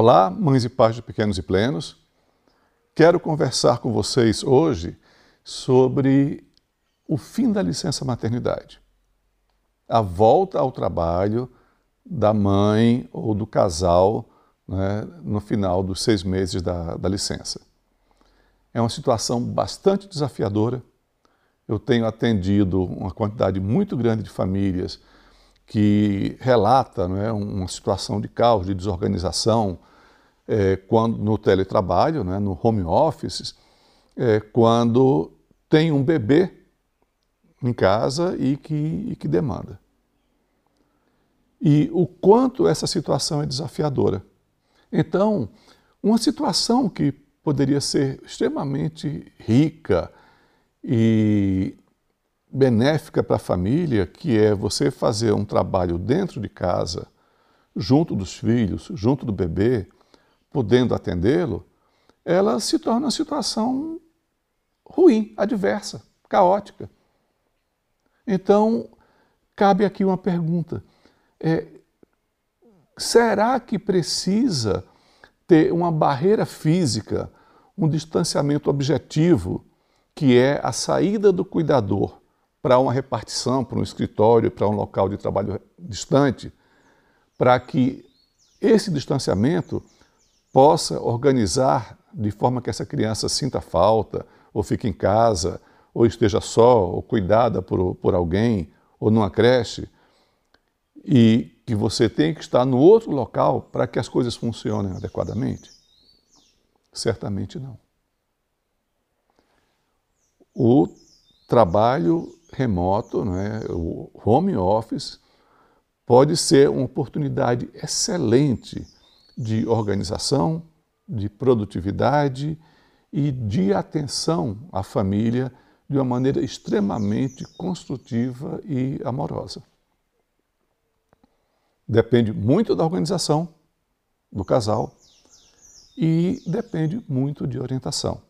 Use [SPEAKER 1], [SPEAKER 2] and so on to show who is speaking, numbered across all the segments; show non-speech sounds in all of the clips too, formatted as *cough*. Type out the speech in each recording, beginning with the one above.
[SPEAKER 1] Olá, mães e pais de pequenos e plenos. Quero conversar com vocês hoje sobre o fim da licença maternidade. A volta ao trabalho da mãe ou do casal né, no final dos seis meses da, da licença. É uma situação bastante desafiadora. Eu tenho atendido uma quantidade muito grande de famílias que relata é, uma situação de caos, de desorganização é, quando, no teletrabalho, né, no home office, é, quando tem um bebê em casa e que, e que demanda. E o quanto essa situação é desafiadora. Então, uma situação que poderia ser extremamente rica e benéfica para a família, que é você fazer um trabalho dentro de casa, junto dos filhos, junto do bebê, podendo atendê-lo, ela se torna uma situação ruim, adversa, caótica. Então, cabe aqui uma pergunta. É, será que precisa ter uma barreira física, um distanciamento objetivo, que é a saída do cuidador para uma repartição, para um escritório, para um local de trabalho distante, para que esse distanciamento possa organizar de forma que essa criança sinta falta, ou fique em casa, ou esteja só, ou cuidada por, por alguém, ou numa creche, e que você tem que estar no outro local para que as coisas funcionem adequadamente? Certamente não. O trabalho remoto, é, o home office, pode ser uma oportunidade excelente de organização, de produtividade e de atenção à família de uma maneira extremamente construtiva e amorosa. Depende muito da organização do casal e depende muito de orientação.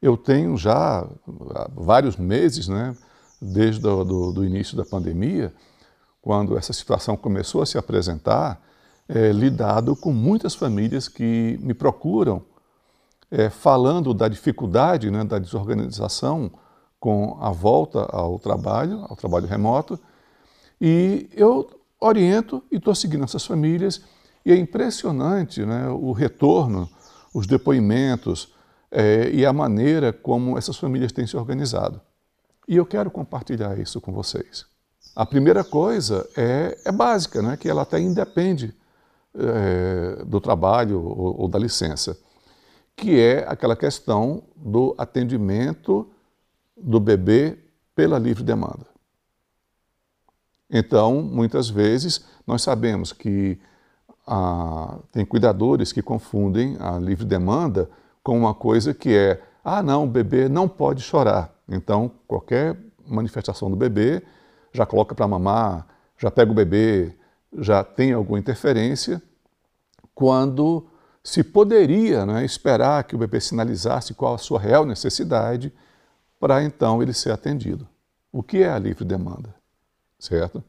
[SPEAKER 1] Eu tenho já vários meses, né, desde o início da pandemia, quando essa situação começou a se apresentar, é, lidado com muitas famílias que me procuram é, falando da dificuldade, né, da desorganização com a volta ao trabalho, ao trabalho remoto, e eu oriento e estou seguindo essas famílias e é impressionante né, o retorno, os depoimentos é, e a maneira como essas famílias têm se organizado. E eu quero compartilhar isso com vocês. A primeira coisa é, é básica, né, que ela até independe é, do trabalho ou, ou da licença, que é aquela questão do atendimento do bebê pela livre demanda. Então, muitas vezes, nós sabemos que ah, tem cuidadores que confundem a livre demanda com uma coisa que é: ah, não, o bebê não pode chorar. Então, qualquer manifestação do bebê já coloca para mamar, já pega o bebê, já tem alguma interferência, quando se poderia né, esperar que o bebê sinalizasse qual a sua real necessidade para então ele ser atendido. O que é a livre demanda? Certo?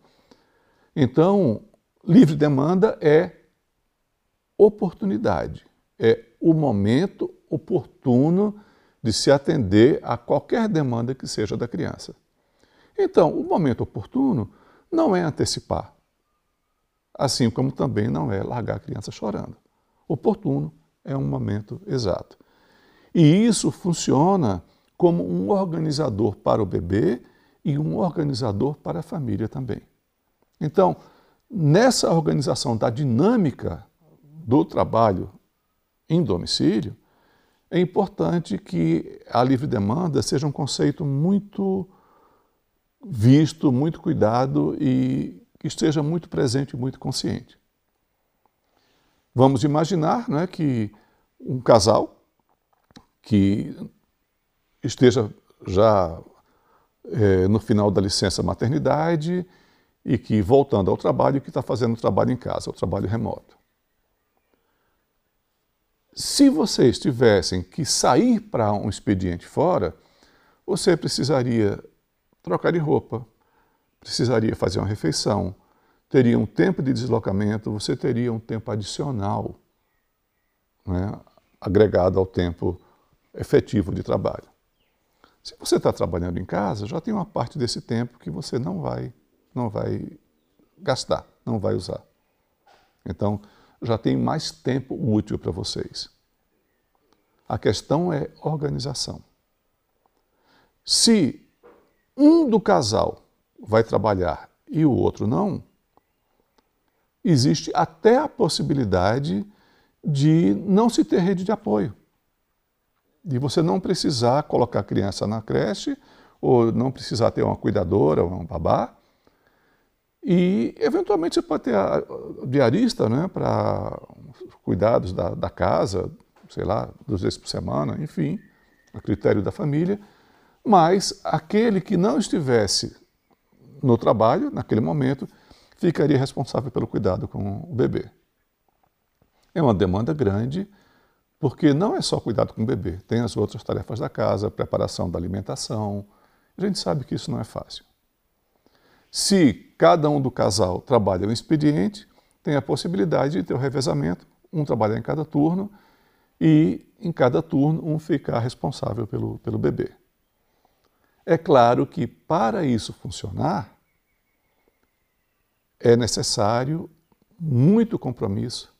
[SPEAKER 1] Então, livre demanda é oportunidade, é o momento oportuno de se atender a qualquer demanda que seja da criança. Então, o momento oportuno não é antecipar, assim como também não é largar a criança chorando. Oportuno é um momento exato. E isso funciona como um organizador para o bebê e um organizador para a família também. Então, nessa organização da dinâmica do trabalho em domicílio, é importante que a livre demanda seja um conceito muito visto, muito cuidado e que esteja muito presente e muito consciente. Vamos imaginar né, que um casal que esteja já é, no final da licença maternidade e que, voltando ao trabalho, que está fazendo o trabalho em casa, o trabalho remoto. Se vocês tivessem que sair para um expediente fora, você precisaria trocar de roupa, precisaria fazer uma refeição, teria um tempo de deslocamento, você teria um tempo adicional né, agregado ao tempo efetivo de trabalho. Se você está trabalhando em casa, já tem uma parte desse tempo que você não vai, não vai gastar, não vai usar. Então, já tem mais tempo útil para vocês. A questão é organização. Se um do casal vai trabalhar e o outro não, existe até a possibilidade de não se ter rede de apoio. De você não precisar colocar a criança na creche, ou não precisar ter uma cuidadora um babá. E, eventualmente, você pode ter a diarista né, para cuidados da, da casa, sei lá, duas vezes por semana, enfim, a critério da família. Mas aquele que não estivesse no trabalho, naquele momento, ficaria responsável pelo cuidado com o bebê. É uma demanda grande, porque não é só cuidado com o bebê, tem as outras tarefas da casa, preparação da alimentação. A gente sabe que isso não é fácil. Se cada um do casal trabalha um expediente, tem a possibilidade de ter o revezamento, um trabalhar em cada turno e em cada turno um ficar responsável pelo, pelo bebê. É claro que para isso funcionar, é necessário muito compromisso,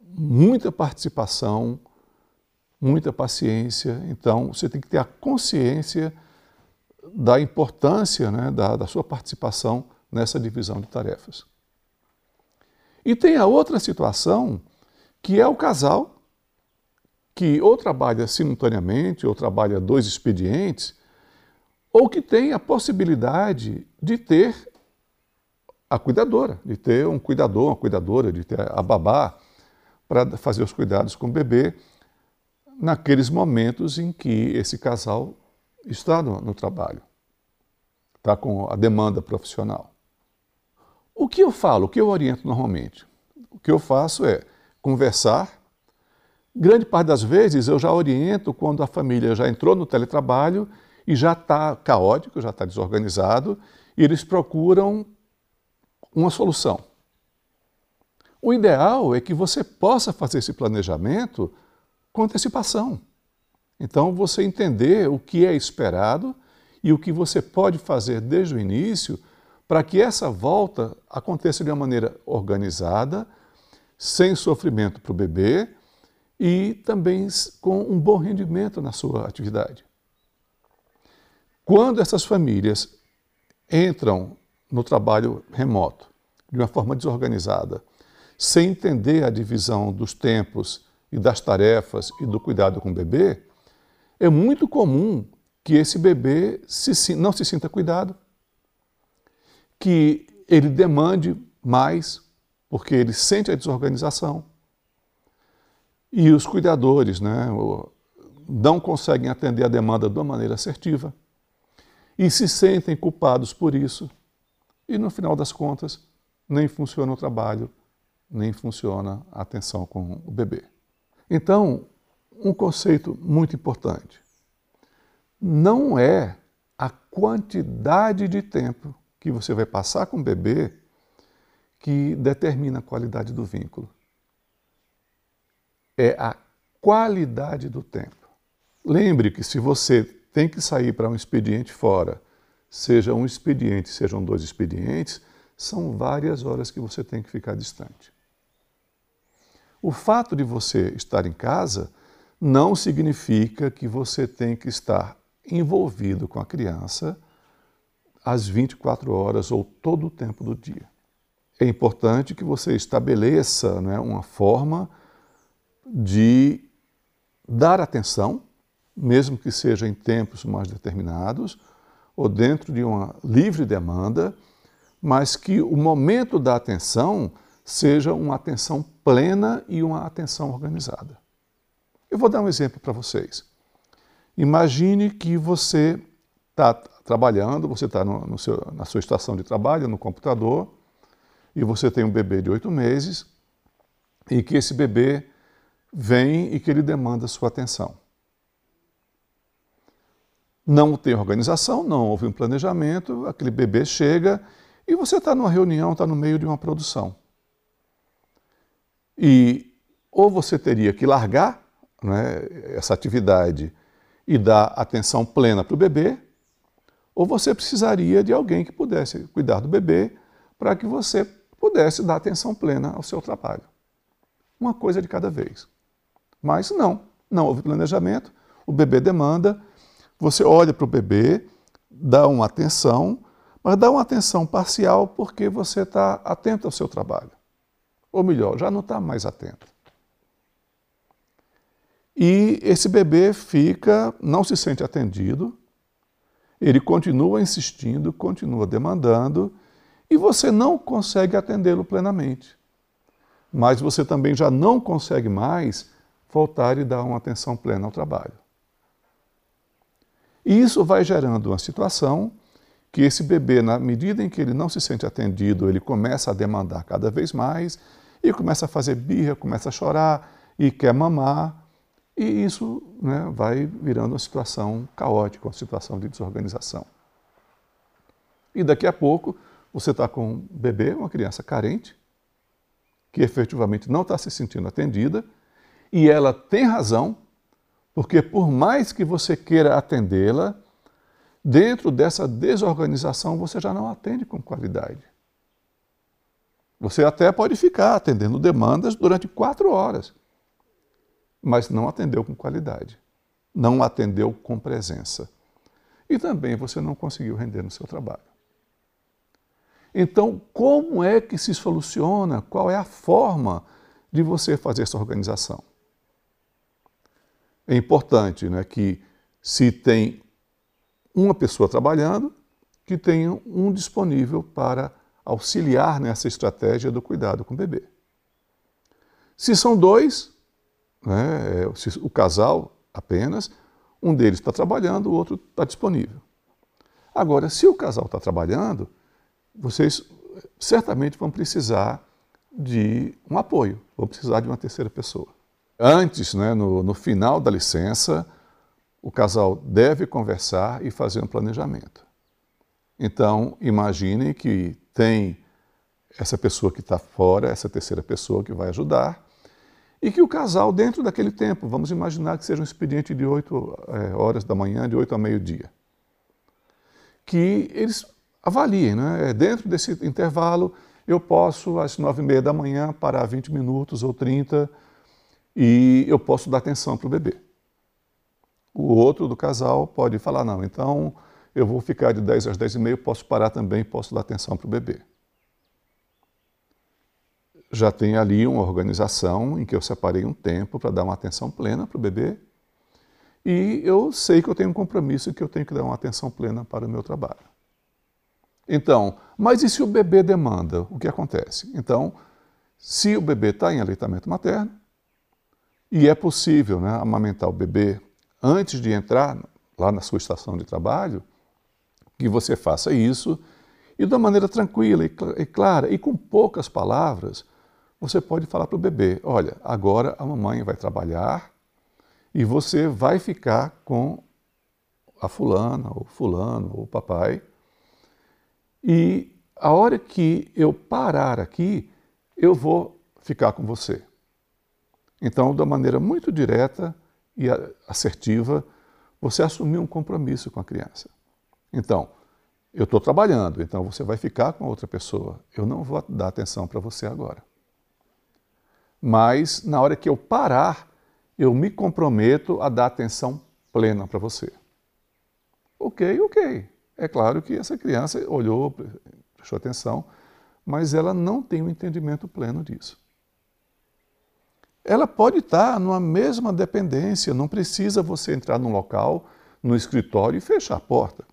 [SPEAKER 1] muita participação, muita paciência. Então, você tem que ter a consciência da importância né, da, da sua participação nessa divisão de tarefas. E tem a outra situação, que é o casal que ou trabalha simultaneamente, ou trabalha dois expedientes, ou que tem a possibilidade de ter a cuidadora, de ter um cuidador, uma cuidadora, de ter a babá, para fazer os cuidados com o bebê naqueles momentos em que esse casal está no, no trabalho, está com a demanda profissional. O que eu falo, o que eu oriento normalmente? O que eu faço é conversar. Grande parte das vezes eu já oriento quando a família já entrou no teletrabalho e já está caótico, já está desorganizado, e eles procuram uma solução. O ideal é que você possa fazer esse planejamento com antecipação. Então, você entender o que é esperado e o que você pode fazer desde o início para que essa volta aconteça de uma maneira organizada, sem sofrimento para o bebê e também com um bom rendimento na sua atividade. Quando essas famílias entram no trabalho remoto de uma forma desorganizada, sem entender a divisão dos tempos e das tarefas e do cuidado com o bebê, é muito comum que esse bebê se, não se sinta cuidado, que ele demande mais, porque ele sente a desorganização. E os cuidadores né, não conseguem atender a demanda de uma maneira assertiva e se sentem culpados por isso. E no final das contas, nem funciona o trabalho nem funciona a atenção com o bebê. Então, um conceito muito importante. Não é a quantidade de tempo que você vai passar com o bebê que determina a qualidade do vínculo. É a qualidade do tempo. Lembre que se você tem que sair para um expediente fora, seja um expediente, sejam dois expedientes, são várias horas que você tem que ficar distante. O fato de você estar em casa não significa que você tem que estar envolvido com a criança às 24 horas ou todo o tempo do dia. É importante que você estabeleça né, uma forma de dar atenção, mesmo que seja em tempos mais determinados, ou dentro de uma livre demanda, mas que o momento da atenção seja uma atenção plena e uma atenção organizada. Eu vou dar um exemplo para vocês. Imagine que você está trabalhando, você está na sua estação de trabalho, no computador, e você tem um bebê de oito meses, e que esse bebê vem e que ele demanda sua atenção. Não tem organização, não houve um planejamento, aquele bebê chega e você está numa reunião, está no meio de uma produção. E ou você teria que largar né, essa atividade e dar atenção plena para o bebê, ou você precisaria de alguém que pudesse cuidar do bebê para que você pudesse dar atenção plena ao seu trabalho. Uma coisa de cada vez. Mas não, não houve planejamento, o bebê demanda, você olha para o bebê, dá uma atenção, mas dá uma atenção parcial porque você está atento ao seu trabalho. Ou melhor, já não está mais atento. E esse bebê fica, não se sente atendido, ele continua insistindo, continua demandando, e você não consegue atendê-lo plenamente. Mas você também já não consegue mais voltar e dar uma atenção plena ao trabalho. E isso vai gerando uma situação que esse bebê, na medida em que ele não se sente atendido, ele começa a demandar cada vez mais, e começa a fazer birra, começa a chorar e quer mamar, e isso né, vai virando uma situação caótica, uma situação de desorganização. E daqui a pouco você está com um bebê, uma criança carente, que efetivamente não está se sentindo atendida, e ela tem razão, porque por mais que você queira atendê-la, dentro dessa desorganização você já não atende com qualidade. Você até pode ficar atendendo demandas durante quatro horas mas não atendeu com qualidade, não atendeu com presença. E também você não conseguiu render no seu trabalho. Então, como é que se soluciona? Qual é a forma de você fazer essa organização? É importante né, que se tem uma pessoa trabalhando, que tenha um disponível para auxiliar nessa estratégia do cuidado com o bebê. Se são dois, né, é, o casal apenas, um deles está trabalhando, o outro está disponível. Agora, se o casal está trabalhando, vocês certamente vão precisar de um apoio, vão precisar de uma terceira pessoa. Antes, né, no, no final da licença, o casal deve conversar e fazer um planejamento. Então, imaginem que tem essa pessoa que está fora, essa terceira pessoa que vai ajudar, e que o casal, dentro daquele tempo, vamos imaginar que seja um expediente de 8 é, horas da manhã, de 8 a meio-dia, que eles avaliem, né? É, dentro desse intervalo, eu posso, às 9 e meia da manhã, parar 20 minutos ou 30 e eu posso dar atenção para o bebê. O outro do casal pode falar, não, então eu vou ficar de 10 às 10 e meia, posso parar também, posso dar atenção para o bebê já tem ali uma organização em que eu separei um tempo para dar uma atenção plena para o bebê e eu sei que eu tenho um compromisso e que eu tenho que dar uma atenção plena para o meu trabalho. Então, mas e se o bebê demanda? O que acontece? Então, se o bebê está em aleitamento materno e é possível né, amamentar o bebê antes de entrar lá na sua estação de trabalho, que você faça isso e de uma maneira tranquila e clara e com poucas palavras, você pode falar para o bebê: olha, agora a mamãe vai trabalhar e você vai ficar com a fulana, ou fulano, ou o papai. E a hora que eu parar aqui, eu vou ficar com você. Então, uma maneira muito direta e assertiva, você assumiu um compromisso com a criança. Então, eu estou trabalhando, então você vai ficar com outra pessoa. Eu não vou dar atenção para você agora mas na hora que eu parar, eu me comprometo a dar atenção plena para você. Ok, ok. É claro que essa criança olhou, prestou atenção, mas ela não tem o um entendimento pleno disso. Ela pode estar numa mesma dependência, não precisa você entrar num local, no escritório e fechar a porta.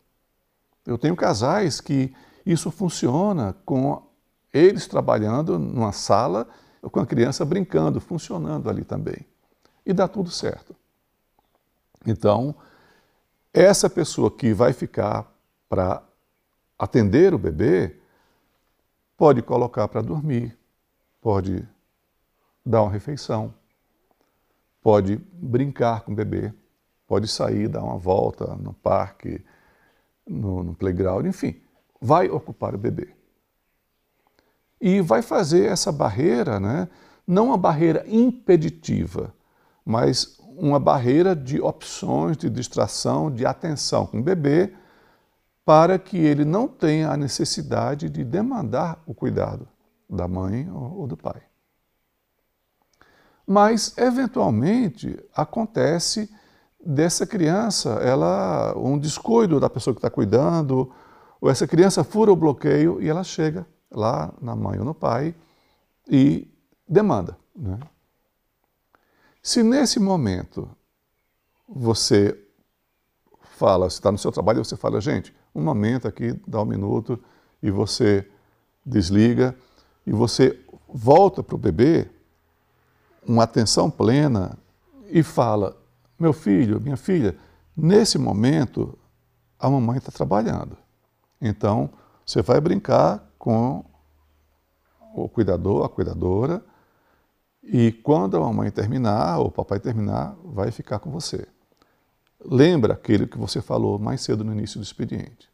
[SPEAKER 1] Eu tenho casais que isso funciona com eles trabalhando numa sala com a criança brincando, funcionando ali também. E dá tudo certo. Então, essa pessoa que vai ficar para atender o bebê pode colocar para dormir, pode dar uma refeição, pode brincar com o bebê, pode sair, dar uma volta no parque, no, no playground, enfim, vai ocupar o bebê e vai fazer essa barreira né, não uma barreira impeditiva, mas uma barreira de opções, de distração, de atenção com o bebê, para que ele não tenha a necessidade de demandar o cuidado da mãe ou do pai. Mas, eventualmente, acontece dessa criança, ela um descuido da pessoa que está cuidando, ou essa criança fura o bloqueio e ela chega lá na mãe ou no pai e demanda. Né? Se nesse momento você fala, você está no seu trabalho, você fala, gente, um momento aqui, dá um minuto, e você desliga, e você volta para o bebê, uma atenção plena, e fala, meu filho, minha filha, nesse momento a mamãe está trabalhando. Então, você vai brincar com o cuidador, a cuidadora, e quando a mamãe terminar, ou o papai terminar, vai ficar com você. Lembra aquele que você falou mais cedo no início do expediente.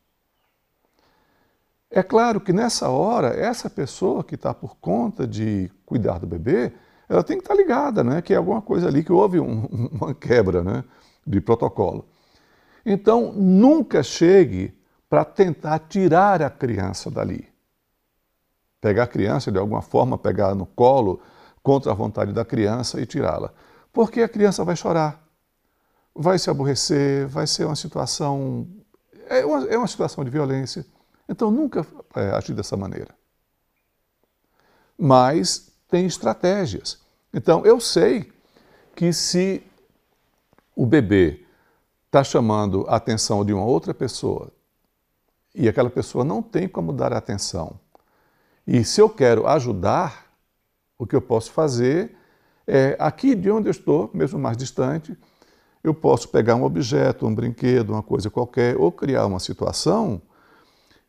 [SPEAKER 1] É claro que nessa hora, essa pessoa que está por conta de cuidar do bebê, ela tem que estar tá ligada, né? que é alguma coisa ali que houve um, *laughs* uma quebra né? de protocolo. Então, nunca chegue para tentar tirar a criança dali. Pegar a criança de alguma forma, pegar no colo contra a vontade da criança e tirá-la. Porque a criança vai chorar, vai se aborrecer, vai ser uma situação. É uma, é uma situação de violência. Então, nunca é, agir dessa maneira. Mas tem estratégias. Então, eu sei que se o bebê está chamando a atenção de uma outra pessoa e aquela pessoa não tem como dar atenção, e se eu quero ajudar, o que eu posso fazer é, aqui de onde eu estou, mesmo mais distante, eu posso pegar um objeto, um brinquedo, uma coisa qualquer, ou criar uma situação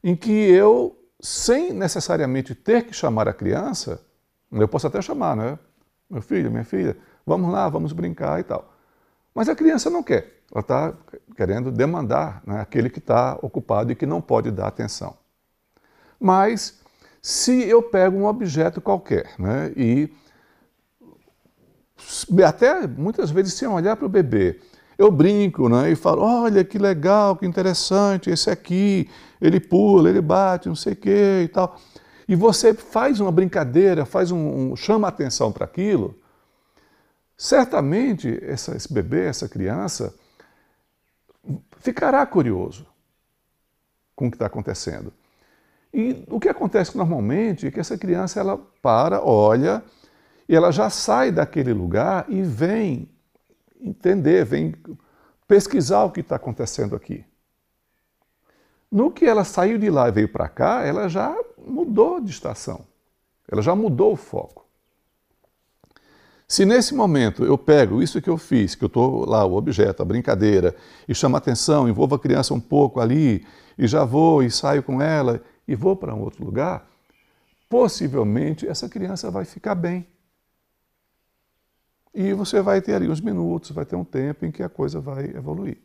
[SPEAKER 1] em que eu, sem necessariamente ter que chamar a criança, eu posso até chamar, né? Meu filho, minha filha, vamos lá, vamos brincar e tal. Mas a criança não quer, ela está querendo demandar né, aquele que está ocupado e que não pode dar atenção. Mas se eu pego um objeto qualquer né, e até muitas vezes sem olhar para o bebê, eu brinco né, e falo: olha que legal, que interessante, esse aqui, ele pula, ele bate, não sei o que e tal e você faz uma brincadeira, faz um, um chama atenção para aquilo, certamente essa, esse bebê, essa criança, ficará curioso com o que está acontecendo. E o que acontece normalmente é que essa criança ela para, olha, e ela já sai daquele lugar e vem entender, vem pesquisar o que está acontecendo aqui. No que ela saiu de lá e veio para cá, ela já mudou de estação. Ela já mudou o foco. Se nesse momento eu pego isso que eu fiz, que eu estou lá, o objeto, a brincadeira, e chamo a atenção, envolvo a criança um pouco ali, e já vou e saio com ela e vou para um outro lugar, possivelmente essa criança vai ficar bem. E você vai ter ali uns minutos, vai ter um tempo em que a coisa vai evoluir.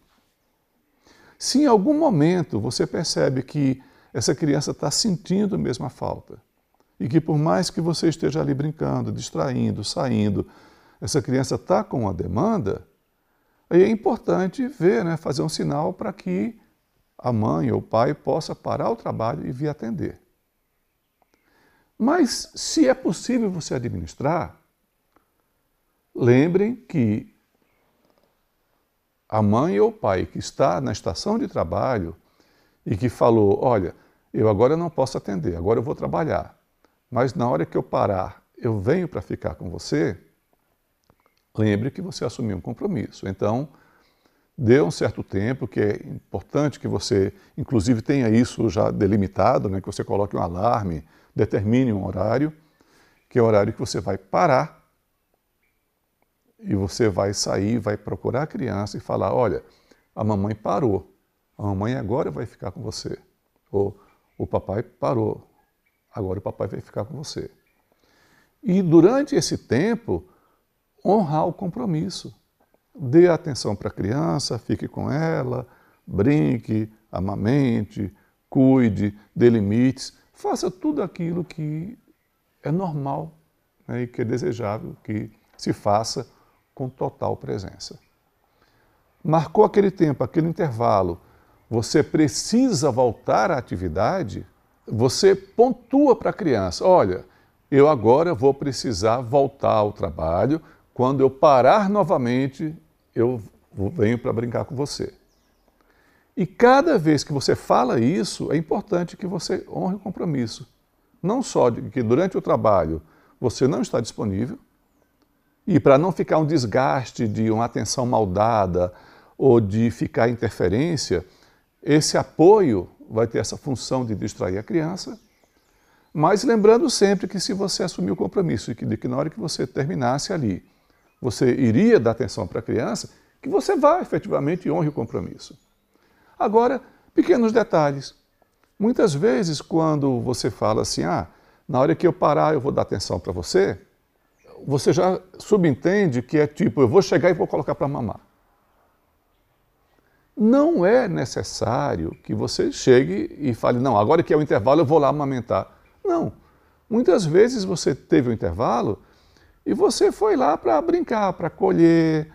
[SPEAKER 1] Se em algum momento você percebe que essa criança está sentindo mesmo a falta, e que por mais que você esteja ali brincando, distraindo, saindo, essa criança está com uma demanda, aí é importante ver, né, fazer um sinal para que a mãe ou o pai possa parar o trabalho e vir atender. Mas se é possível você administrar, lembrem que a mãe ou o pai que está na estação de trabalho e que falou: Olha, eu agora não posso atender, agora eu vou trabalhar, mas na hora que eu parar, eu venho para ficar com você. Lembre que você assumiu um compromisso. Então, dê um certo tempo, que é importante que você, inclusive, tenha isso já delimitado, né? que você coloque um alarme, determine um horário, que é o horário que você vai parar e você vai sair, vai procurar a criança e falar: olha, a mamãe parou, a mamãe agora vai ficar com você. Ou o papai parou, agora o papai vai ficar com você. E durante esse tempo, honrar o compromisso. Dê atenção para a criança, fique com ela, brinque, amamente, cuide, dê limites, faça tudo aquilo que é normal né, e que é desejável que se faça com total presença. Marcou aquele tempo, aquele intervalo, você precisa voltar à atividade, você pontua para a criança: olha, eu agora vou precisar voltar ao trabalho, quando eu parar novamente, eu venho para brincar com você. E cada vez que você fala isso, é importante que você honre o compromisso. Não só de que durante o trabalho você não está disponível, e para não ficar um desgaste de uma atenção mal dada ou de ficar interferência, esse apoio vai ter essa função de distrair a criança, mas lembrando sempre que se você assumir o compromisso de que, de que na hora que você terminasse ali, você iria dar atenção para a criança, que você vá efetivamente e honre o compromisso. Agora, pequenos detalhes. Muitas vezes, quando você fala assim, ah, na hora que eu parar eu vou dar atenção para você, você já subentende que é tipo, eu vou chegar e vou colocar para mamar. Não é necessário que você chegue e fale, não, agora que é o intervalo eu vou lá amamentar. Não. Muitas vezes você teve o um intervalo e você foi lá para brincar, para colher,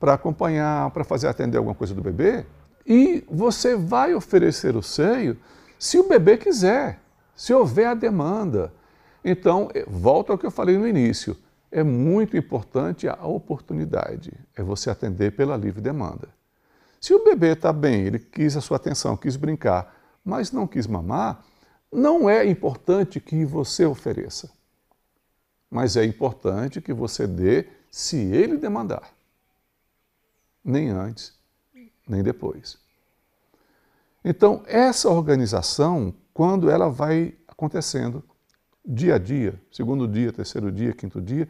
[SPEAKER 1] para acompanhar, para fazer atender alguma coisa do bebê. E você vai oferecer o seio se o bebê quiser, se houver a demanda. Então, eh, volta ao que eu falei no início. É muito importante a oportunidade, é você atender pela livre demanda. Se o bebê está bem, ele quis a sua atenção, quis brincar, mas não quis mamar, não é importante que você ofereça. Mas é importante que você dê se ele demandar. Nem antes, nem depois. Então, essa organização, quando ela vai acontecendo dia a dia, segundo dia, terceiro dia, quinto dia,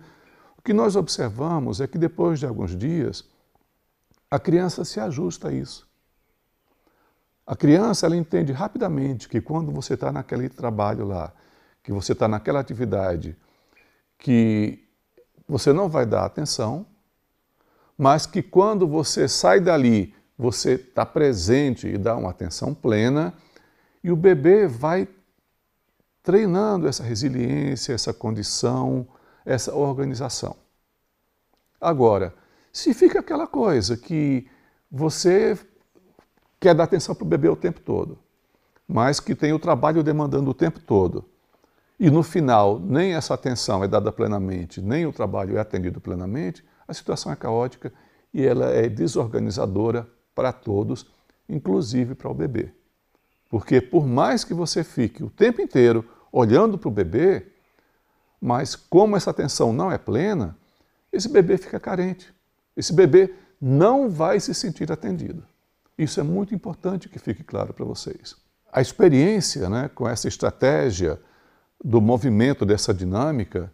[SPEAKER 1] o que nós observamos é que depois de alguns dias, a criança se ajusta a isso. A criança ela entende rapidamente que quando você está naquele trabalho lá, que você está naquela atividade, que você não vai dar atenção, mas que quando você sai dali, você está presente e dá uma atenção plena, e o bebê vai treinando essa resiliência, essa condição, essa organização. Agora, se fica aquela coisa que você quer dar atenção para o bebê o tempo todo, mas que tem o trabalho demandando o tempo todo, e no final nem essa atenção é dada plenamente, nem o trabalho é atendido plenamente, a situação é caótica e ela é desorganizadora para todos, inclusive para o bebê. Porque por mais que você fique o tempo inteiro olhando para o bebê, mas como essa atenção não é plena, esse bebê fica carente. Esse bebê não vai se sentir atendido. Isso é muito importante que fique claro para vocês. A experiência né, com essa estratégia do movimento dessa dinâmica,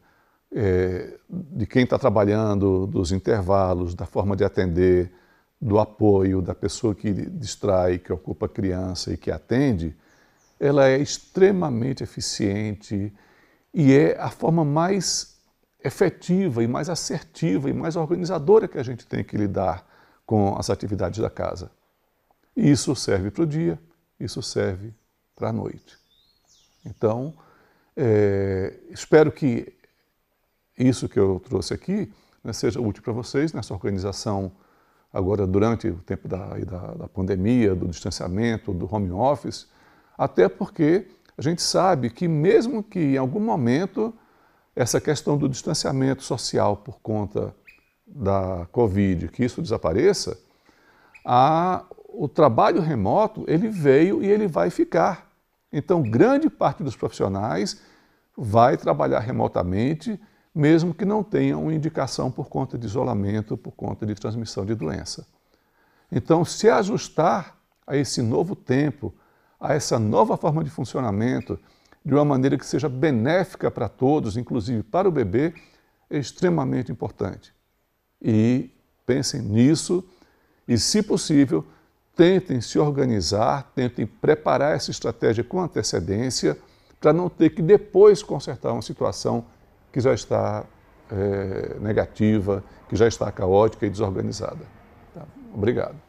[SPEAKER 1] é, de quem está trabalhando, dos intervalos, da forma de atender, do apoio, da pessoa que distrai, que ocupa a criança e que atende, ela é extremamente eficiente e é a forma mais efetiva e mais assertiva e mais organizadora que a gente tem que lidar com as atividades da casa. E isso serve para o dia, isso serve para a noite. Então, é, espero que isso que eu trouxe aqui né, seja útil para vocês nessa organização agora durante o tempo da, da, da pandemia, do distanciamento, do home office, até porque a gente sabe que mesmo que em algum momento essa questão do distanciamento social por conta da Covid, que isso desapareça, a, o trabalho remoto ele veio e ele vai ficar. Então, grande parte dos profissionais vai trabalhar remotamente mesmo que não tenha uma indicação por conta de isolamento, por conta de transmissão de doença. Então, se ajustar a esse novo tempo, a essa nova forma de funcionamento, de uma maneira que seja benéfica para todos, inclusive para o bebê, é extremamente importante. E pensem nisso e, se possível, tentem se organizar, tentem preparar essa estratégia com antecedência para não ter que depois consertar uma situação que já está é, negativa, que já está caótica e desorganizada. Tá? Obrigado.